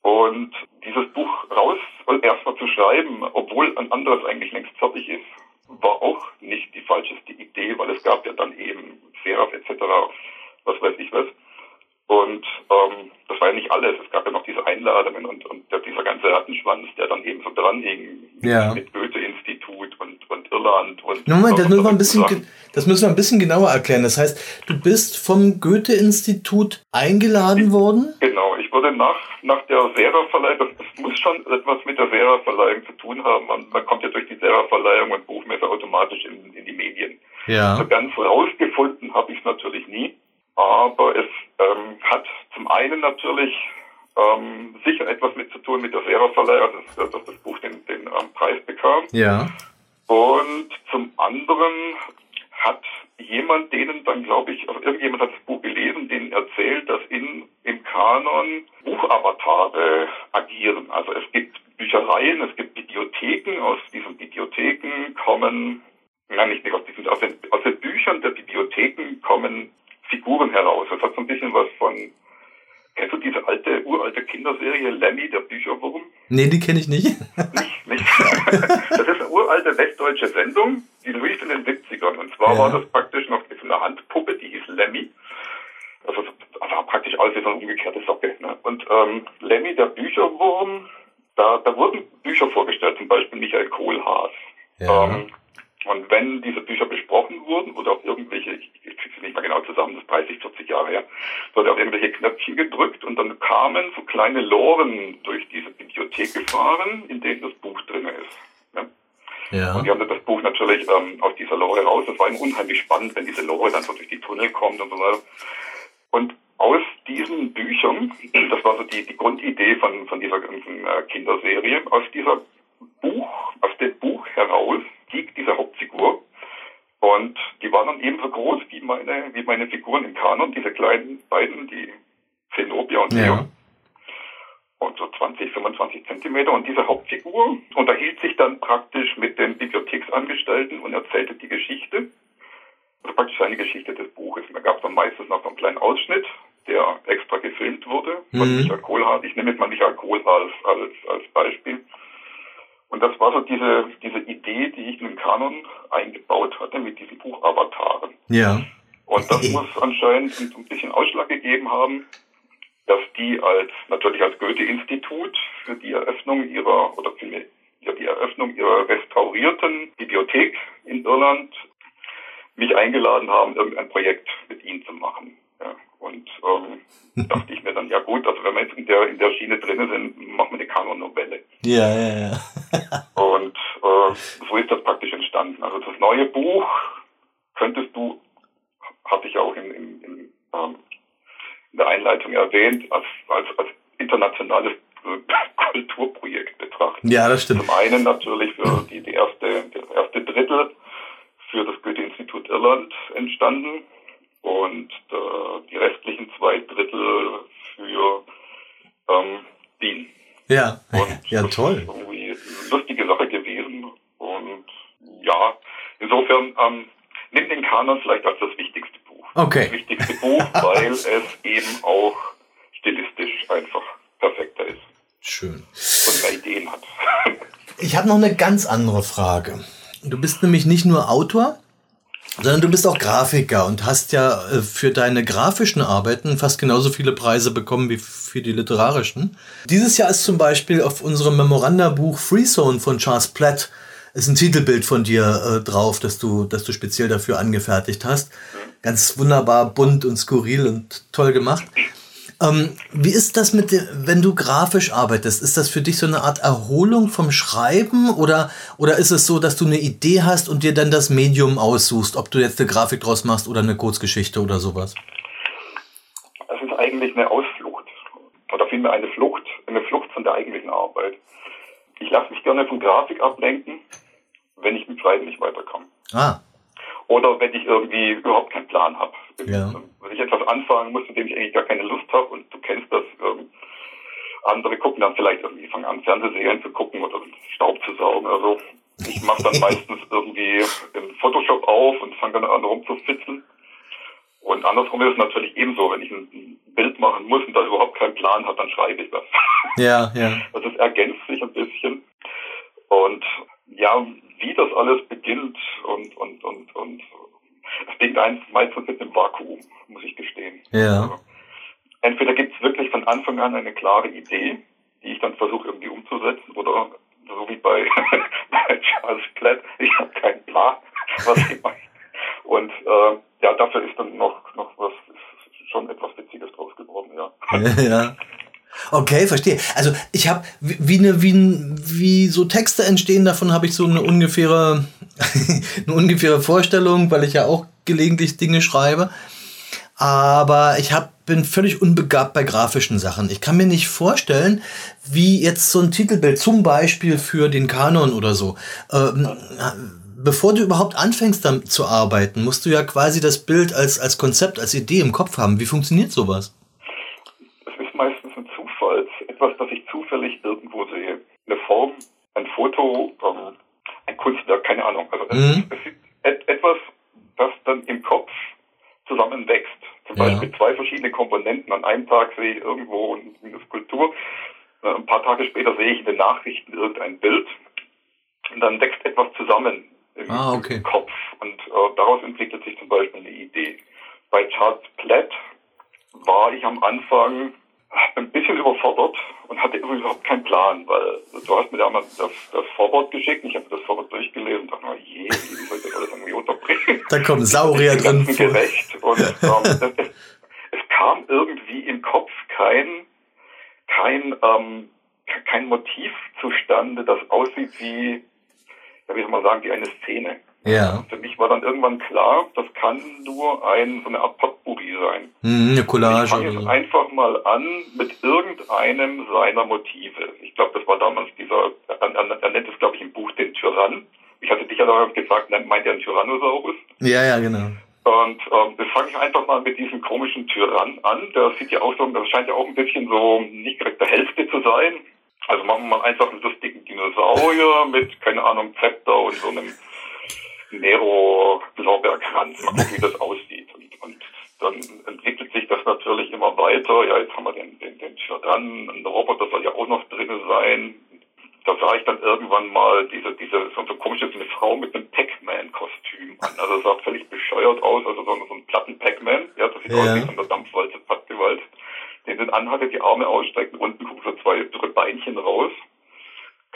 Und dieses Buch raus erstmal zu schreiben, obwohl ein anderes eigentlich längst fertig ist, war auch nicht die falscheste Idee, weil es gab ja dann eben Seraph etc., was weiß ich was. Und ähm, das war ja nicht alles. Es gab ja noch diese Einladungen und, und der, dieser ganze Rattenschwanz, der dann eben so dran hing Ja. mit Goethe-Institut und, und Irland und Moment, das müssen wir ein bisschen, das müssen wir ein bisschen genauer erklären. Das heißt, du bist vom Goethe-Institut eingeladen worden? Genau, ich wurde nach, nach der Sera-Verleihung, das, das muss schon etwas mit der Sera-Verleihung zu tun haben. Man, man kommt ja durch die Sera-Verleihung und Buchmesse automatisch in, in die Medien. Ja. So ganz rausgefunden habe ich es natürlich nie, aber es ähm, hat zum einen natürlich ähm, sicher etwas mit zu tun mit der Sera-Verleihung, dass, dass das Buch den, den ähm, Preis bekam. Ja. Und zum anderen hat jemand denen dann, glaube ich, also irgendjemand hat das Buch gelesen, denen erzählt, dass in, im Kanon Buchavatare agieren. Also es gibt Büchereien, es gibt Bibliotheken, aus diesen Bibliotheken kommen, nein, nicht, nicht aus diesen, aus den, aus den Büchern der Bibliotheken kommen Figuren heraus. Das hat so ein bisschen was von, kennst du diese alte, uralte Kinderserie Lemmy, der Bücherwurm? Nee, die kenne ich nicht. Nicht, nicht. Das ist eine uralte westdeutsche Sendung, die lief in den 70ern. Und zwar Ja. war das praktisch noch mit einer Handpuppe, die hieß Lemmy. Also das war praktisch alles wie so eine umgekehrte Socke. Ne? Und ähm, Lemmy, der Bücherwurm, da, da wurden Bücher vorgestellt, zum Beispiel Michael Kohlhaas. Ja. Ähm, und wenn diese Bücher besprochen wurden oder auf irgendwelche, ich, ich kriege es nicht mehr genau zusammen, das ist 30, 40 Jahre her, wurde auf irgendwelche Knöpfchen gedrückt und dann kamen so kleine Loren durch diese Bibliothek gefahren, in denen das Buch drin ist. Ne? Ja. Und die haben dann das Buch natürlich ähm, aus dieser Lore raus. Das war eben unheimlich spannend, wenn diese Lore dann so durch die Tunnel kommt und so weiter. Und aus diesen Büchern, das war so die, die Grundidee von, von dieser ganzen äh, Kinderserie, aus dieser Buch, aus dem Buch heraus stieg diese Hauptfigur. Und die waren dann ebenso groß wie meine, wie meine Figuren im Kanon, diese kleinen beiden, die Zenobia und Leo Ja. und so 20, 25 Zentimeter. Und diese Hauptfigur unterhielt sich dann praktisch mit den Bibliotheksangestellten und erzählte die Geschichte, also praktisch eine Geschichte des Buches. Und da gab es dann meistens noch so einen kleinen Ausschnitt, der extra gefilmt wurde von Mhm. Michael Kohlhaas. Ich nehme jetzt mal Michael Kohlhaas als, als Beispiel. Und das war so diese, diese Idee, die ich in den Kanon eingebaut hatte mit diesen Buchavataren. Ja. Und das muss anscheinend ein bisschen Ausschlag gegeben haben, dass die als, natürlich als Goethe-Institut für die Eröffnung ihrer, oder vielmehr ja, die Eröffnung ihrer restaurierten Bibliothek in Irland mich eingeladen haben, irgendein Projekt mit ihnen zu machen. Ja, und ähm, dachte ich mir dann, ja gut, also wenn wir jetzt in der, in der Schiene drin sind, machen wir eine Kanon-Novelle. Ja, ja, ja. Und äh, so ist das praktisch entstanden. Also das neue Buch könntest du, hatte ich ja auch in, in, in, ähm, in der Einleitung erwähnt, als, als, als internationales äh, Kulturprojekt betrachten. Ja, das stimmt. Zum einen natürlich für die, die erste, das erste Drittel für das Goethe-Institut Irland entstanden und äh, die restlichen zwei Drittel für ähm, Wien. Ja. Und Ja, das toll. ist irgendwie eine lustige Sache gewesen. Und ja, insofern ähm, nimm den Kanon vielleicht als das wichtigste Buch. Okay. Das wichtigste Buch, weil es eben auch stilistisch einfach perfekter ist Schön. und mehr Ideen hat. Ich habe noch eine ganz andere Frage. Du bist nämlich nicht nur Autor, sondern du bist auch Grafiker und hast ja äh, für deine grafischen Arbeiten fast genauso viele Preise bekommen wie für die literarischen. Dieses Jahr ist zum Beispiel auf unserem Memoranda-Buch Freezone von Charles Platt ist ein Titelbild von dir äh, drauf, das du, das du speziell dafür angefertigt hast. Ganz wunderbar bunt und skurril und toll gemacht. Ähm, wie ist das mit dem, wenn du grafisch arbeitest? Ist das für dich so eine Art Erholung vom Schreiben oder, oder ist es so, dass du eine Idee hast und dir dann das Medium aussuchst, ob du jetzt eine Grafik draus machst oder eine Kurzgeschichte oder sowas? Es ist eigentlich eine Ausflucht oder vielmehr eine Flucht, eine Flucht von der eigentlichen Arbeit. Ich lasse mich gerne von Grafik ablenken, wenn ich mit Schreiben nicht weiterkomme. Ah, Oder wenn ich irgendwie überhaupt keinen Plan habe. Ja. Wenn ich etwas anfangen muss, mit dem ich eigentlich gar keine Lust habe und du kennst das, ähm, andere gucken dann vielleicht irgendwie, fangen an, Fernsehserien zu gucken oder Staub zu saugen oder so. Ich mache dann meistens irgendwie im Photoshop auf und fange dann an rumzufitzeln. Und andersrum ist es natürlich ebenso, wenn ich ein Bild machen muss und da überhaupt keinen Plan habe, dann schreibe ich das. Ja, ja. Also es ergänzt sich ein bisschen. Und ja, wie das alles beginnt und, und, und, und es beginnt eins meistens mit einem Vakuum, muss ich gestehen. Ja. Also, entweder gibt es wirklich von Anfang an eine klare Idee, die ich dann versuche irgendwie umzusetzen, oder so wie bei, bei Charles Platt, ich habe keinen Plan, was ich mache. Und äh, ja, dafür ist dann noch, noch was, schon etwas Witziges draus geworden, ja. ja. Okay, verstehe. Also ich habe wie eine wie, wie so Texte entstehen davon habe ich so eine ungefähre eine ungefähre Vorstellung, weil ich ja auch gelegentlich Dinge schreibe. Aber ich hab, bin völlig unbegabt bei grafischen Sachen. Ich kann mir nicht vorstellen, wie jetzt so ein Titelbild, zum Beispiel für den Kanon oder so, ähm, bevor du überhaupt anfängst damit zu arbeiten, musst du ja quasi das Bild als, als Konzept, als Idee im Kopf haben. Wie funktioniert sowas? Es ist meistens ein Zufall, etwas, das ich zufällig irgendwo sehe. Eine Form, ein Foto, ähm, Kunstwerk, keine Ahnung. Also mhm. es, es ist etwas, das dann im Kopf zusammenwächst. Zum ja. Beispiel zwei verschiedene Komponenten. An einem Tag sehe ich irgendwo eine Skulptur, ein paar Tage später sehe ich in den Nachrichten irgendein Bild und dann wächst etwas zusammen im ah, okay. Kopf und äh, daraus entwickelt sich zum Beispiel eine Idee. Bei Charles Platt war ich am Anfang ein bisschen überfordert und hatte überhaupt keinen Plan, weil du hast mir da mal das, das Vorwort geschickt und ich habe das Vorwort durchgelesen und dachte, je, wie soll ich das alles irgendwie unterbringen? Da kommen Saurier drin. Gerecht. Und ähm, es, es, kam irgendwie im Kopf kein, kein, ähm, kein Motiv zustande, das aussieht wie, ja, wie soll man sagen, wie eine Szene. Ja. Für mich war dann irgendwann klar, das kann nur ein, so eine Art Potpourri sein. Mhm, eine Collage. Ich fange jetzt einfach mal an mit irgendeinem seiner Motive. Ich glaube, das war damals dieser, er, er, er nennt es, glaube ich, im Buch den Tyrann. Ich hatte dich ja damals gefragt, meint er einen Tyrannosaurus? Ja, ja, genau. Und ähm, das fange ich einfach mal mit diesem komischen Tyrann an. Der sieht ja auch so, das scheint ja auch ein bisschen so nicht direkt der Hälfte zu sein. Also machen wir mal einfach einen lustigen Dinosaurier mit, keine Ahnung, Zepter und so einem Nero-Lorbeerkranz. Mal gucken, wie das aussieht. Und, und dann entwickelt sich das natürlich immer weiter. Ja, jetzt haben wir den, den, den Tyrann, ein Roboter soll ja auch noch drin sein. Da sah ich dann irgendwann mal diese, diese, so, so komisch ist eine Frau mit einem Pac-Man-Kostüm an. Also sah völlig bescheuert aus, also so, so ein Platten-Pac-Man. Ja, das sieht ja. aus wie so eine Dampfwalze, Pattgewalt. Den den anhatte, die Arme ausstrecken, unten gucken so zwei, drei Beinchen raus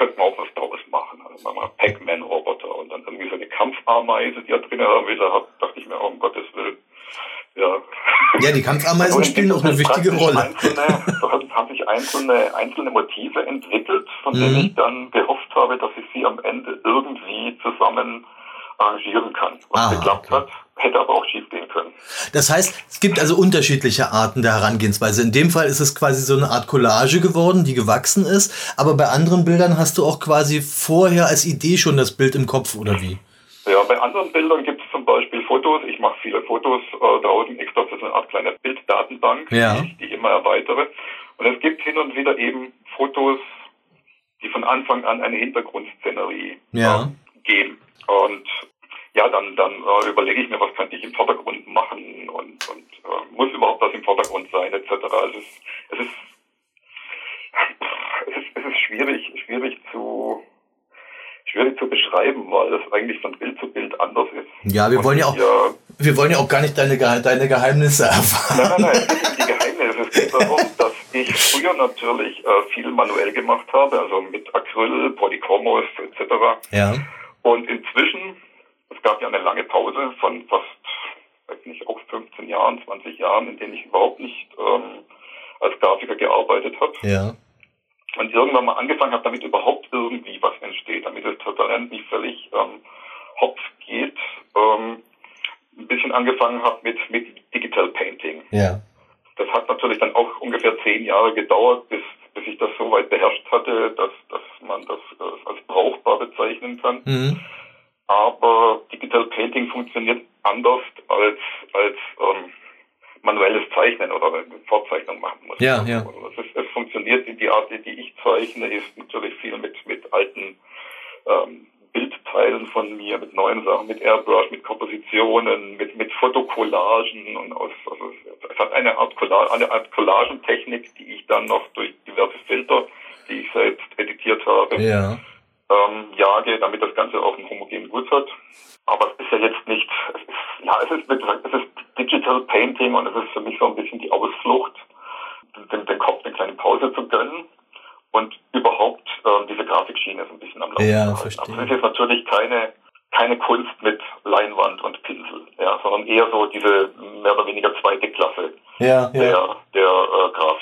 könnten wir auch was draus machen. Also wir Pac-Man-Roboter und dann irgendwie so eine Kampfameise, die er drin haben will, da dachte ich mir, oh, um Gottes Willen. Ja, ja die Kampfameisen spielen auch eine wichtige Rolle. Einzelne, da haben sich einzelne, einzelne Motive entwickelt, von mhm. denen ich dann gehofft habe, dass ich sie am Ende irgendwie zusammen arrangieren kann. Was ah, geklappt okay. hat, hätte aber auch schief gehen können. Das heißt, es gibt also unterschiedliche Arten der Herangehensweise. In dem Fall ist es quasi so eine Art Collage geworden, die gewachsen ist, aber bei anderen Bildern hast du auch quasi vorher als Idee schon das Bild im Kopf, oder wie? Ja, bei anderen Bildern gibt es zum Beispiel Fotos. Ich mache viele Fotos äh, draußen extra für so eine Art kleine Bilddatenbank, ja. die ich immer erweitere. Und es gibt hin und wieder eben Fotos, die von Anfang an eine Hintergrundszenerie ja. äh, geben. Und ja, dann, dann äh, überlege ich mir, was könnte ich im Vordergrund machen und, und äh, muss überhaupt was im Vordergrund sein, etc. Es ist, es ist, es ist, es ist schwierig, schwierig zu, schwierig zu beschreiben, weil es eigentlich von Bild zu Bild anders ist. Ja, wir wollen ja auch, ja, wir wollen ja auch gar nicht deine, deine Geheimnisse erfahren. Nein, nein, nein, es geht die Geheimnisse. Es geht darum, dass ich früher natürlich äh, viel manuell gemacht habe, also mit Acryl, Polychromos etc. Ja. Und inzwischen es gab ja eine lange Pause von fast, weiß nicht, auch 15 Jahren, 20 Jahren, in denen ich überhaupt nicht ähm, als Grafiker gearbeitet habe. Ja. Und irgendwann mal angefangen habe, damit überhaupt irgendwie was entsteht, damit das Talent nicht völlig ähm, hopf geht. Ähm, ein bisschen angefangen habe mit, mit Digital Painting. Ja. Das hat natürlich dann auch ungefähr zehn Jahre gedauert, bis, bis ich das so weit beherrscht hatte, dass, dass man das äh, als brauchbar bezeichnen kann. Mhm aber Digital Painting funktioniert anders als, als ähm, manuelles Zeichnen oder Vorzeichnung machen muss. Ja, ja. Also es, ist, es funktioniert, die Art, die ich zeichne, ist natürlich viel mit, mit alten ähm, Bildteilen von mir, mit neuen Sachen, mit Airbrush, mit Kompositionen, mit, mit Fotokollagen und aus hat eine Art, Collage, eine Art Collagentechnik, die ich dann noch durch diverse Filter, die ich selbst editiert habe, Ja. ähm, jage, damit das Ganze auch einen. Aber es ist ja jetzt nicht, es ist, ja, es ist, wie gesagt, es ist Digital Painting und es ist für mich so ein bisschen die Ausflucht, dem, dem Kopf eine kleine Pause zu gönnen und überhaupt ähm, diese Grafikschiene so ein bisschen am Laufen Ja, zu halten. verstehe. Aber es ist jetzt natürlich keine, keine Kunst mit Leinwand und Pinsel, ja, sondern eher so diese mehr oder weniger zweite Klasse Ja, der, der äh, Grafik,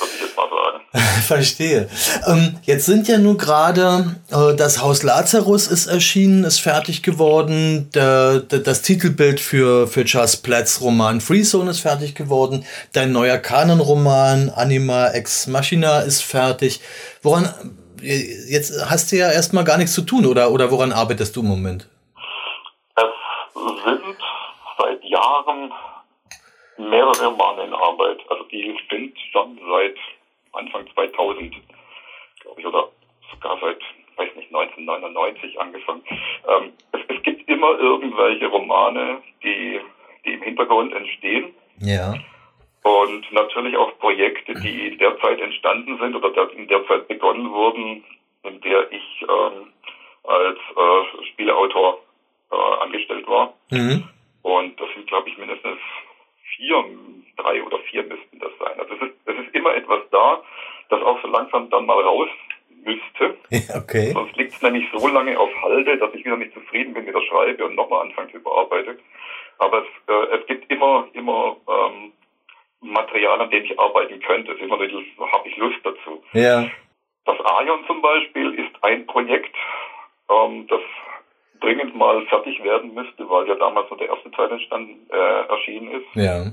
würde ich jetzt mal sagen. Verstehe. Ähm, jetzt sind ja nur gerade äh, das Haus Lazarus ist erschienen, ist fertig geworden. Der, der, das Titelbild für, für Charles Platts Roman Freezone ist fertig geworden. Dein neuer Kanonroman Anima Ex Machina ist fertig. Woran äh, jetzt hast du ja erstmal gar nichts zu tun oder oder woran arbeitest du im Moment? Es sind seit Jahren mehrere Romane in Arbeit. Also die sind schon seit Anfang 2000, glaube ich, oder sogar seit, weiß nicht, 1999 angefangen. Ähm, es, es gibt immer irgendwelche Romane, die, die im Hintergrund entstehen. Ja. Und natürlich auch Projekte, die derzeit entstanden sind oder der- in der Zeit begonnen wurden, in der ich ähm, als äh, Spieleautor äh, angestellt war. Mhm. Und das sind, glaube ich, mindestens vier, drei oder vier müssten das sein. Also es ist, es ist immer etwas da, das auch so langsam dann mal raus müsste. Okay. Sonst liegt es nämlich so lange auf Halde, dass ich wieder nicht zufrieden bin mit der Schreibe und nochmal anfange zu überarbeiten. Aber es, äh, es gibt immer, immer ähm, Material, an dem ich arbeiten könnte. Es ist immer ein bisschen, habe ich Lust dazu. Ja. Das Aion zum Beispiel ist ein Projekt, ähm, das dringend mal fertig werden müsste, weil ja damals nur der erste Teil entstanden, äh, erschienen ist. Ja.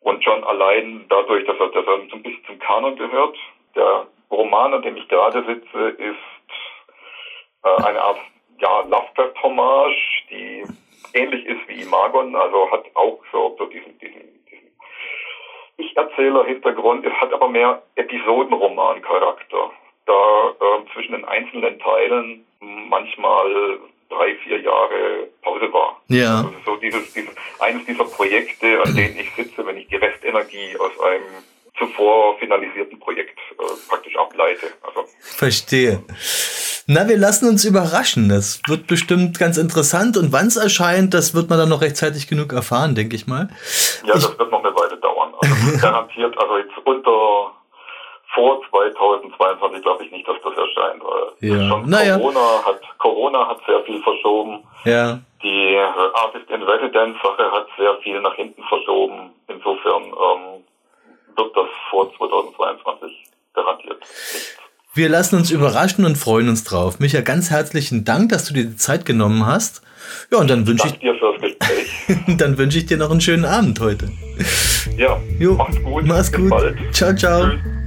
Und schon allein dadurch, dass er, dass er so ein bisschen zum Kanon gehört. Der Roman, an dem ich gerade sitze, ist äh, eine Art ja, Lovecraft-Hommage, die ähnlich ist wie Imagon, also hat auch so, so diesen, diesen, diesen Ich-Erzähler-Hintergrund, es hat aber mehr Episodenroman-Charakter. Da ähm, zwischen den einzelnen Teilen manchmal drei, vier Jahre Pause war. Ja. Also so dieses, dieses, eines dieser Projekte, an denen ich sitze, wenn ich die Restenergie aus einem zuvor finalisierten Projekt äh, praktisch ableite. Also Verstehe. Na, wir lassen uns überraschen. Das wird bestimmt ganz interessant. Und wann es erscheint, das wird man dann noch rechtzeitig genug erfahren, denke ich mal. ja, das wird noch eine Weile dauern. Also garantiert, also jetzt unter vor 2022 glaube ich nicht, dass das erscheint, Ja. schon Naja. Corona hat Corona hat sehr viel verschoben. Ja. Die äh, Artist in Residence Sache hat sehr viel nach hinten verschoben. Insofern ähm, wird das vor 2022 garantiert nicht. Wir lassen uns überraschen und freuen uns drauf. Micha, ganz herzlichen Dank, dass du dir die Zeit genommen hast. Ja, und dann wünsche Danke dir fürs Gespräch. ich, dann wünsche ich dir noch einen schönen Abend heute. Ja, Jo, mach's gut. Mach's Bis gut. bald. Ciao, ciao. Tschüss.